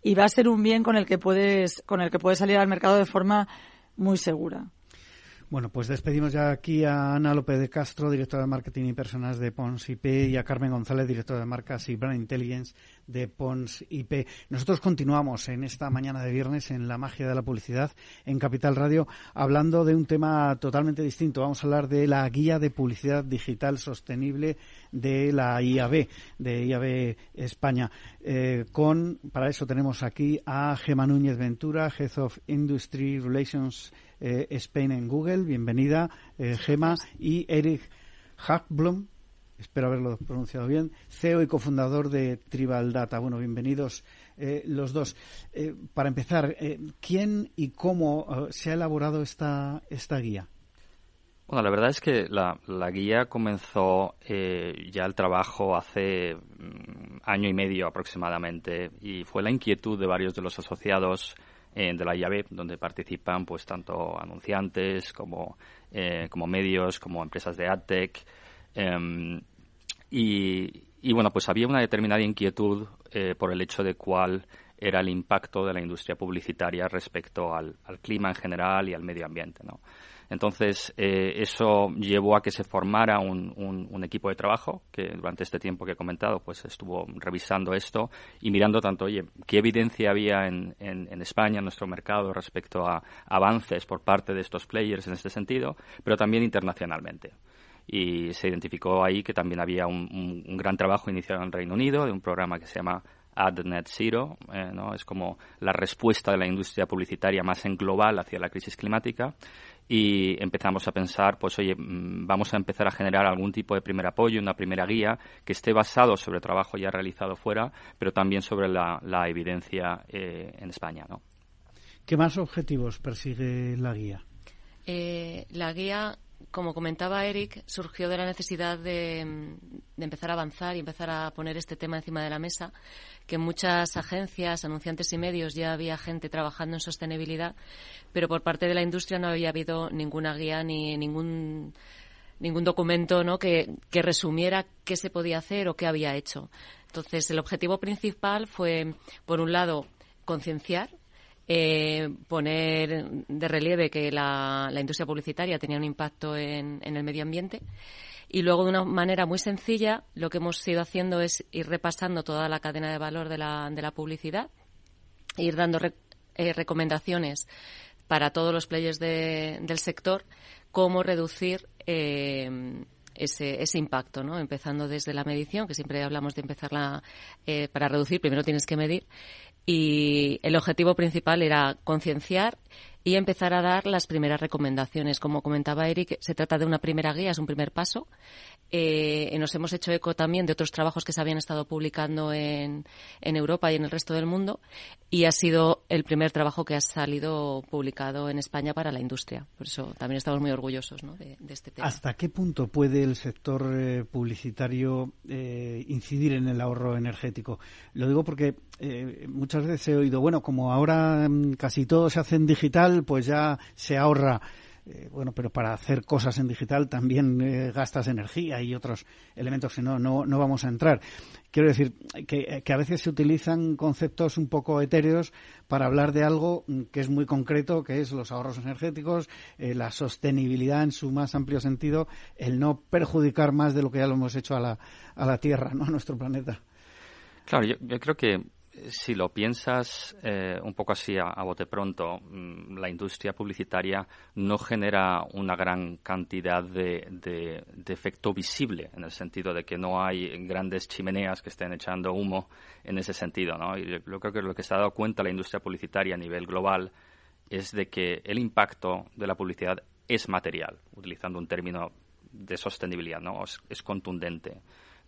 [SPEAKER 6] y va a ser un bien con el que puedes con el que puedes salir al mercado de forma muy segura.
[SPEAKER 1] Bueno, pues despedimos ya aquí a Ana López de Castro, directora de Marketing y Personas de Pons IP, y a Carmen González, directora de Marcas y Brand Intelligence de Pons IP. Nosotros continuamos en esta mañana de viernes en La Magia de la Publicidad en Capital Radio, hablando de un tema totalmente distinto. Vamos a hablar de la Guía de Publicidad Digital Sostenible de la IAB, de IAB España. Eh, con, para eso tenemos aquí a Gema Núñez Ventura, Head of Industry Relations eh, Spain en Google. Bienvenida, eh, Gema. Y Eric Hackblom, espero haberlo pronunciado bien, CEO y cofundador de Tribal Data. Bueno, bienvenidos eh, los dos. para empezar, ¿quién y cómo se ha elaborado esta, esta guía?
[SPEAKER 11] Bueno, la verdad es que la, la guía comenzó ya el trabajo hace mm, año y medio aproximadamente y fue la inquietud de varios de los asociados de la IAB, donde participan pues tanto anunciantes como, eh, como medios, como empresas de AdTech. Em, y, y, bueno, pues había una determinada inquietud eh, por el hecho de cuál era el impacto de la industria publicitaria respecto al, al clima en general y al medio ambiente. ¿no? Entonces, eh, eso llevó a que se formara un, equipo de trabajo que durante este tiempo que he comentado, pues estuvo revisando esto y mirando tanto, oye, qué evidencia había en, España, en nuestro mercado, respecto a avances por parte de estos players en este sentido, pero también internacionalmente y se identificó ahí que también había un, gran trabajo iniciado en el Reino Unido de un programa que se llama AdNet Zero, eh, ¿no? es como la respuesta de la industria publicitaria más en global hacia la crisis climática y empezamos a pensar, pues oye, mm, vamos a empezar a generar algún tipo de primer apoyo, una primera guía que esté basado sobre trabajo ya realizado fuera, pero también sobre la, evidencia eh, en España, ¿no?
[SPEAKER 1] ¿Qué más objetivos persigue la guía?
[SPEAKER 2] Eh, la guía como comentaba Eric, surgió de la necesidad de, empezar a avanzar y empezar a poner este tema encima de la mesa, que muchas agencias, anunciantes y medios ya había gente trabajando en sostenibilidad, pero por parte de la industria no había habido ninguna guía ni ningún ningún documento que, que resumiera qué se podía hacer o qué había hecho. Entonces, el objetivo principal fue, por un lado, concienciar eh, poner de relieve que la, industria publicitaria tenía un impacto en, el medio ambiente. Y luego, de una manera muy sencilla, lo que hemos ido haciendo es ir repasando toda la cadena de valor de la, de la publicidad, ir dando eh, recomendaciones para todos los players del sector, cómo reducir eh, ese, ese impacto, ¿no? Empezando desde la medición, que siempre hablamos de empezarla eh, para reducir, primero tienes que medir. Y el objetivo principal era concienciar y empezar a dar las primeras recomendaciones. Como comentaba Eric, se trata de una primera guía, es un primer paso. Eh, nos hemos hecho eco también de otros trabajos que se habían estado publicando en, en, Europa y en el resto del mundo y ha sido el primer trabajo que ha salido publicado en España para la industria. Por eso también estamos muy orgullosos de, este tema.
[SPEAKER 1] ¿Hasta qué punto puede el sector eh, publicitario eh, incidir en el ahorro energético? Lo digo porque muchas veces he oído, bueno, como ahora mm, casi todo se hace en digital, pues ya se ahorra. Eh, bueno, pero para hacer cosas en digital también eh, gastas energía y otros elementos que no, no, vamos a entrar. Quiero decir que, a veces se utilizan conceptos un poco etéreos para hablar de algo que es muy concreto, que es los ahorros energéticos, eh, la sostenibilidad en su más amplio sentido, el no perjudicar más de lo que ya lo hemos hecho a la, a la Tierra, ¿no? a nuestro planeta.
[SPEAKER 11] Claro, yo creo que si lo piensas eh, un poco así a, bote pronto, mm, la industria publicitaria no genera una gran cantidad de, efecto visible, en el sentido de que no hay grandes chimeneas que estén echando humo en ese sentido. ¿no? Y yo creo que lo que se ha dado cuenta la industria publicitaria a nivel global es de que el impacto de la publicidad es material, utilizando un término de sostenibilidad, ¿no? es contundente.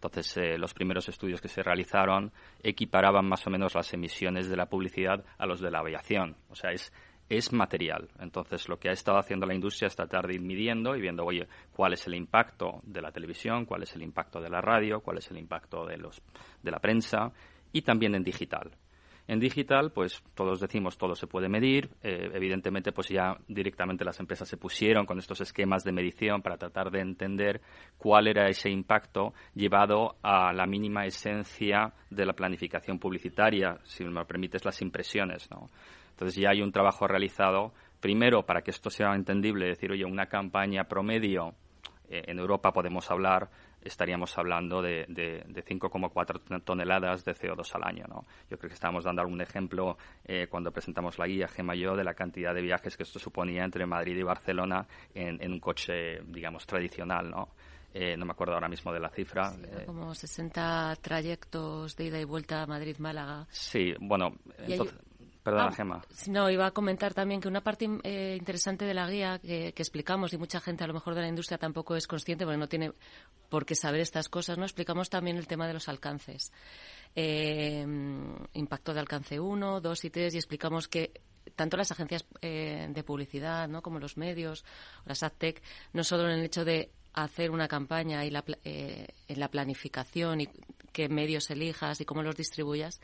[SPEAKER 11] Entonces, eh, los primeros estudios que se realizaron equiparaban más o menos las emisiones de la publicidad a los de la aviación. O sea, es, es material. Entonces, lo que ha estado haciendo la industria es tratar de ir midiendo y viendo, oye, cuál es el impacto de la televisión, cuál es el impacto de la radio, cuál es el impacto de, los, de la prensa y también en digital. En digital, pues todos decimos todo se puede medir. Eh, evidentemente, pues ya directamente las empresas se pusieron con estos esquemas de medición para tratar de entender cuál era ese impacto llevado a la mínima esencia de la planificación publicitaria, si me permites las impresiones, ¿no? Entonces ya hay un trabajo realizado primero para que esto sea entendible, decir, oye, una campaña promedio en Europa podemos hablar estaríamos hablando de, de, 5,4 toneladas de CO2 al año. ¿no? Yo creo que estábamos dando algún ejemplo eh, cuando presentamos la guía GEMAYO de la cantidad de viajes que esto suponía entre Madrid y Barcelona en, en un coche, digamos, tradicional. ¿no? Eh, no me acuerdo ahora mismo de la cifra.
[SPEAKER 2] Eh. como 60 trayectos de ida y vuelta a Madrid-Málaga.
[SPEAKER 11] Sí, bueno, entonces, Perdona, ah,
[SPEAKER 2] No, iba a comentar también que una parte eh, interesante de la guía que, explicamos, y mucha gente a lo mejor de la industria tampoco es consciente porque no tiene por qué saber estas cosas, ¿no? Explicamos también el tema de los alcances. Eh, impacto de alcance 1, 2 y 3 y explicamos que tanto las agencias eh, de publicidad ¿no? como los medios, las AdTech, no solo en el hecho de hacer una campaña y la, en la planificación y qué medios elijas y cómo los distribuyas,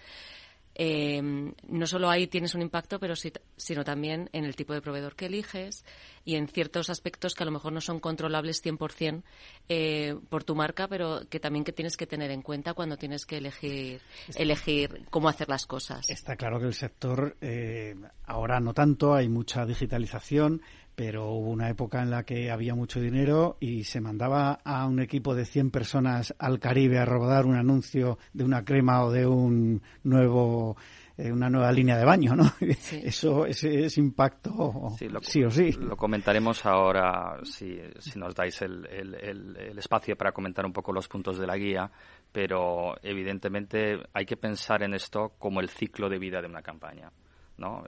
[SPEAKER 2] eh, no solo ahí tienes un impacto, pero sino también en el tipo de proveedor que eliges y en ciertos aspectos que a lo mejor no son controlables 100% eh, por tu marca, pero que también que tienes que tener en cuenta cuando tienes que elegir, elegir cómo hacer las cosas.
[SPEAKER 1] Está claro que el sector eh, ahora no tanto, hay mucha digitalización, pero hubo una época en la que había mucho dinero y se mandaba a un equipo de 100 personas al Caribe a rodar un anuncio de una crema o de un nuevo eh, una nueva línea de baño, ¿no? (laughs) Eso, ese, impacto sí, o sí.
[SPEAKER 11] Lo comentaremos ahora, si, si nos dais el, el, espacio para comentar un poco los puntos de la guía, pero evidentemente hay que pensar en esto como el ciclo de vida de una campaña, ¿no?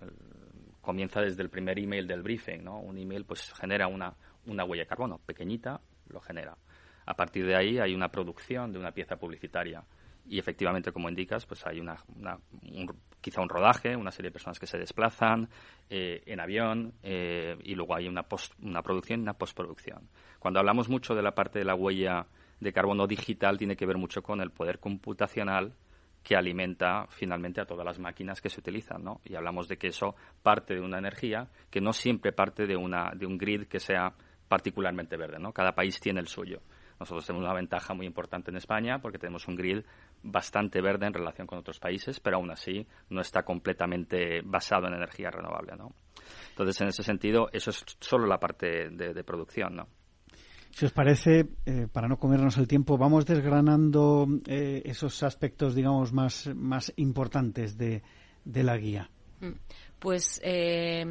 [SPEAKER 11] Comienza desde el primer email del briefing, ¿no? Un email pues genera una, una huella de carbono, pequeñita, lo genera. A partir de ahí hay una producción de una pieza publicitaria y efectivamente, como indicas, pues hay una, quizá un rodaje, una serie de personas que se desplazan eh, en avión eh, y luego hay una, post, una producción y una postproducción. Cuando hablamos mucho de la parte de la huella de carbono digital, tiene que ver mucho con el poder computacional que alimenta finalmente a todas las máquinas que se utilizan, ¿no? Y hablamos de que eso parte de una energía que no siempre parte de, una, de un grid que sea particularmente verde, ¿no? Cada país tiene el suyo. Nosotros tenemos una ventaja muy importante en España porque tenemos un grid bastante verde en relación con otros países, pero aún así no está completamente basado en energía renovable, ¿no? Entonces, en ese sentido, eso es solo la parte de, producción, ¿no?
[SPEAKER 1] Si os parece, eh, para no comernos el tiempo, vamos desgranando eh, esos aspectos, digamos, más, más importantes de, de la guía. Mm.
[SPEAKER 2] Pues eh,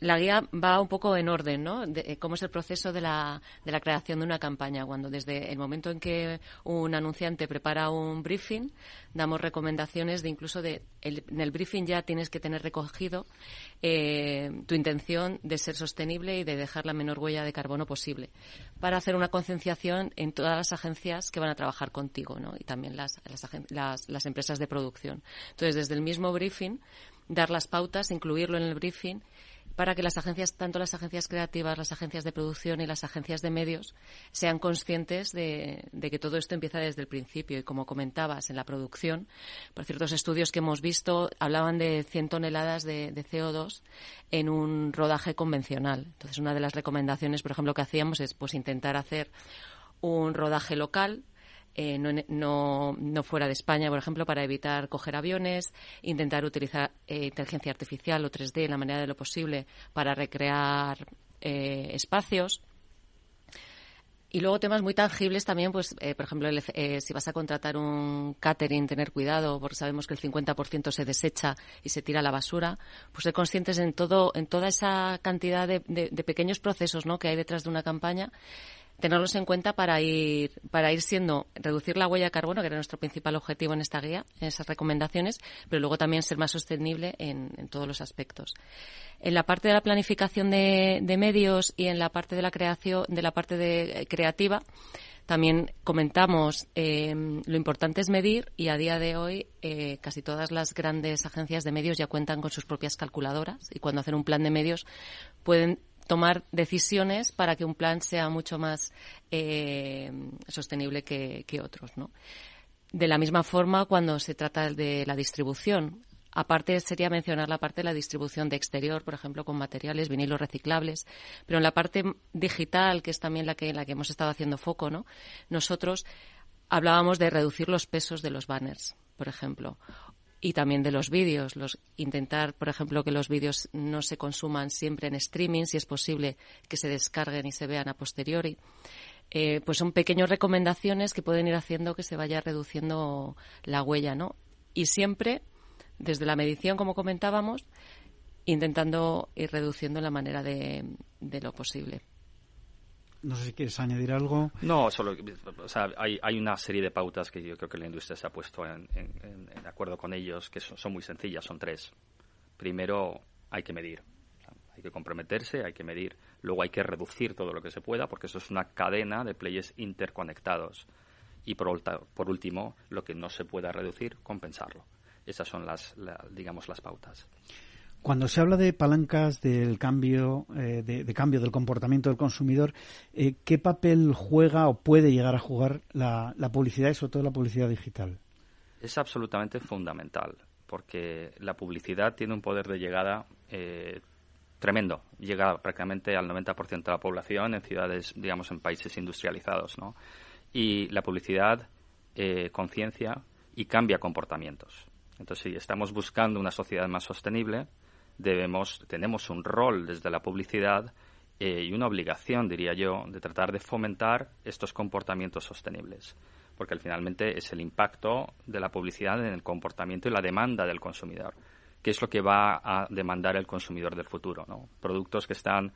[SPEAKER 2] la guía va un poco en orden, ¿no? De, eh, cómo es el proceso de la, de la creación de una campaña. Cuando desde el momento en que un anunciante prepara un briefing, damos recomendaciones de incluso de en el briefing ya tienes que tener recogido eh, tu intención de ser sostenible y de dejar la menor huella de carbono posible para hacer una concienciación en todas las agencias que van a trabajar contigo, ¿no? Y también las, las, las empresas de producción. Entonces, desde el mismo briefing dar las pautas, incluirlo en el briefing para que las agencias, tanto las agencias creativas, las agencias de producción y las agencias de medios, sean conscientes de, que todo esto empieza desde el principio. Y como comentabas, en la producción, por ciertos estudios que hemos visto, hablaban de 100 toneladas de, de CO2 en un rodaje convencional. Entonces, una de las recomendaciones, por ejemplo, que hacíamos es pues intentar hacer un rodaje local eh, no, no, fuera de España, por ejemplo, para evitar coger aviones, intentar utilizar eh, inteligencia artificial o 3D en la manera de lo posible para recrear eh, espacios. Y luego temas muy tangibles también, pues, por ejemplo, si vas a contratar un catering, tener cuidado, porque sabemos que el 50% se desecha y se tira a la basura, pues ser conscientes en todo, en toda esa cantidad de, de pequeños procesos, ¿no? Que hay detrás de una campaña tenerlos en cuenta para ir, para ir siendo, reducir la huella de carbono, que era nuestro principal objetivo en esta guía, en esas recomendaciones, pero luego también ser más sostenible en, todos los aspectos. En la parte de la planificación de, medios y en la parte de la creación, de la parte de, creativa, también comentamos eh, lo importante es medir y a día de hoy eh, casi todas las grandes agencias de medios ya cuentan con sus propias calculadoras y cuando hacen un plan de medios pueden tomar decisiones para que un plan sea mucho más eh, sostenible que, otros. De la misma forma, cuando se trata de la distribución, Aparte sería mencionar la parte de la distribución de exterior, por ejemplo, con materiales vinilos reciclables, pero en la parte digital, que es también la que, la que hemos estado haciendo foco, ¿no? Nosotros hablábamos de reducir los pesos de los banners, por ejemplo, y también de los vídeos. Los, intentar, por ejemplo, que los vídeos no se consuman siempre en streaming, si es posible que se descarguen y se vean a posteriori. Eh, pues son pequeñas recomendaciones que pueden ir haciendo que se vaya reduciendo la huella, ¿no? Y siempre, desde la medición, como comentábamos, intentando ir reduciendo la manera de lo posible.
[SPEAKER 1] No sé si quieres añadir algo.
[SPEAKER 11] No, solo, o sea, hay, hay una serie de pautas que yo creo que la industria se ha puesto en, acuerdo con ellos, que son, muy sencillas, son tres. Primero, hay que medir. hay que comprometerse, hay que medir. Luego hay que reducir todo lo que se pueda, porque eso es una cadena de players interconectados. Y por, por último, lo que no se pueda reducir, compensarlo. Esas son las, digamos, las pautas.
[SPEAKER 1] Cuando se habla de palancas del cambio, eh, de, cambio del comportamiento del consumidor, eh, ¿qué papel juega o puede llegar a jugar la, publicidad y sobre todo la publicidad digital?
[SPEAKER 11] Es absolutamente fundamental, porque la publicidad tiene un poder de llegada eh, tremendo. Llega prácticamente al 90% de la población en ciudades, digamos, en países industrializados, ¿no? Y la publicidad conciencia y cambia comportamientos. Entonces, si estamos buscando una sociedad más sostenible, debemos, tenemos un rol desde la publicidad eh, y una obligación, diría yo, de tratar de fomentar estos comportamientos sostenibles. Porque finalmente es el impacto de la publicidad en el comportamiento y la demanda del consumidor. ¿Qué es lo que va a demandar el consumidor del futuro? ¿no? Productos que están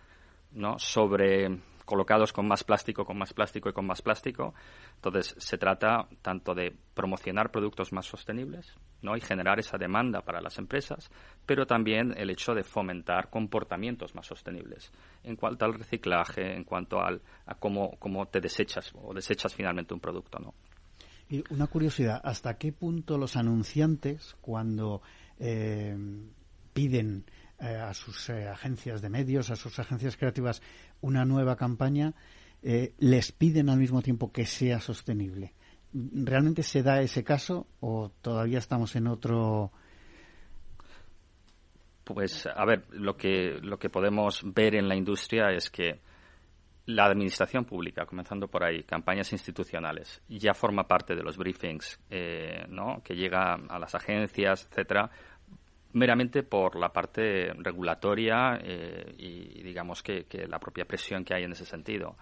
[SPEAKER 11] ¿no? sobre colocados con más plástico, con más plástico y con más plástico. Entonces, se trata tanto de promocionar productos más sostenibles ¿no? y generar esa demanda para las empresas, pero también el hecho de fomentar comportamientos más sostenibles en cuanto al reciclaje, en cuanto al, a cómo, cómo te desechas o desechas finalmente un producto. ¿no?
[SPEAKER 1] Y una curiosidad, ¿hasta qué punto los anunciantes, cuando eh, piden eh, a sus eh, agencias de medios, a sus agencias creativas, una nueva campaña, eh, les piden al mismo tiempo que sea sostenible. ¿Realmente se da ese caso o todavía estamos en otro?
[SPEAKER 11] Pues, a ver, lo que, lo que podemos ver en la industria es que la administración pública, comenzando por ahí, campañas institucionales, ya forma parte de los briefings eh, ¿no? que llega a las agencias, etcétera, meramente por la parte regulatoria eh, y digamos que, la propia presión que hay en ese sentido.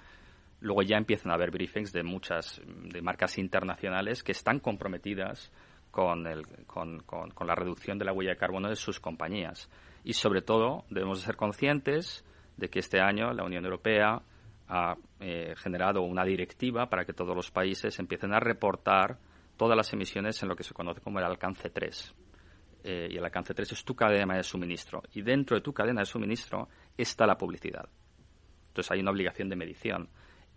[SPEAKER 11] Luego ya empiezan a haber briefings de muchas de marcas internacionales que están comprometidas con, la reducción de la huella de carbono de sus compañías. Y sobre todo debemos ser conscientes de que este año la Unión Europea ha eh, generado una directiva para que todos los países empiecen a reportar todas las emisiones en lo que se conoce como el alcance 3. Eh, y el alcance 3 es tu cadena de suministro. Y dentro de tu cadena de suministro está la publicidad. Entonces hay una obligación de medición.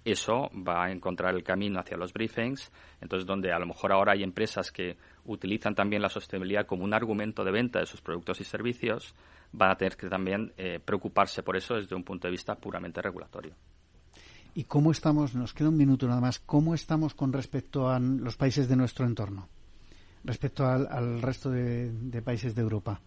[SPEAKER 11] Eso va a encontrar el camino hacia los briefings, entonces donde a lo mejor ahora hay empresas que utilizan también la sostenibilidad como un argumento de venta de sus productos y servicios, van a tener que también eh, preocuparse por eso desde un punto de vista puramente regulatorio.
[SPEAKER 1] ¿Y cómo estamos, nos queda un minuto nada más, cómo estamos con respecto a los países de nuestro entorno? Respecto al, resto de, países de Europa?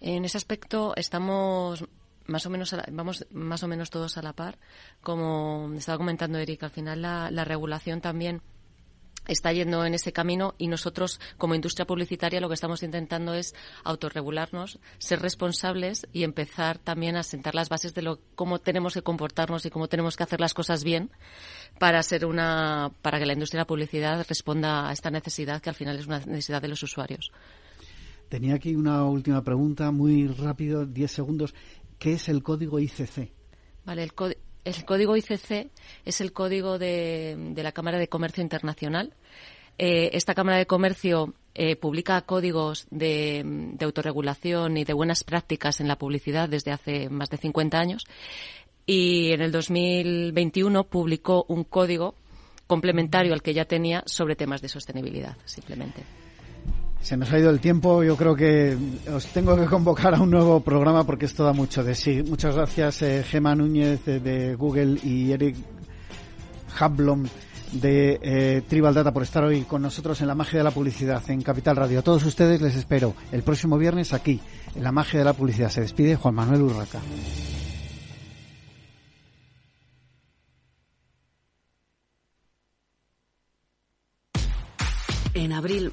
[SPEAKER 2] En ese aspecto estamos más o menos vamos más o menos todos a la par como estaba comentando Eric al final la regulación también está yendo en ese camino y nosotros como industria publicitaria lo que estamos intentando es autorregularnos, ser responsables y empezar también a sentar las bases de lo cómo tenemos que comportarnos y cómo tenemos que hacer las cosas bien para ser una para que la industria de la publicidad responda a esta necesidad que al final es una necesidad de los usuarios.
[SPEAKER 1] Tenía aquí una última pregunta muy rápido, 10 segundos. ¿Qué es el código ICC?
[SPEAKER 2] Vale, el código el código ICC es el código de, la Cámara de Comercio Internacional. Eh, esta Cámara de Comercio eh, publica códigos de, autorregulación y de buenas prácticas en la publicidad desde hace más de 50 años y en el 2021 publicó un código complementario al que ya tenía sobre temas de sostenibilidad, simplemente.
[SPEAKER 1] Se nos ha ido el tiempo. Yo creo que os tengo que convocar a un nuevo programa porque esto da mucho de sí. Muchas gracias, eh, Gema Núñez de, Google y Eric Hablom de eh, Tribal Data por estar hoy con nosotros en la magia de la publicidad en Capital Radio. A todos ustedes les espero el próximo viernes aquí en la magia de la publicidad. Se despide Juan Manuel Urraca.
[SPEAKER 12] En abril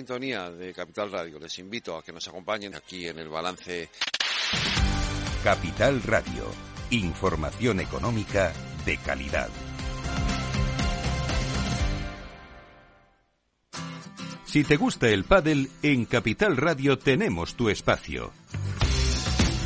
[SPEAKER 13] sintonía de Capital Radio. Les invito a que nos acompañen aquí en el balance.
[SPEAKER 7] Capital Radio. Información económica de calidad. Si te gusta el pádel, en Capital Radio tenemos tu espacio.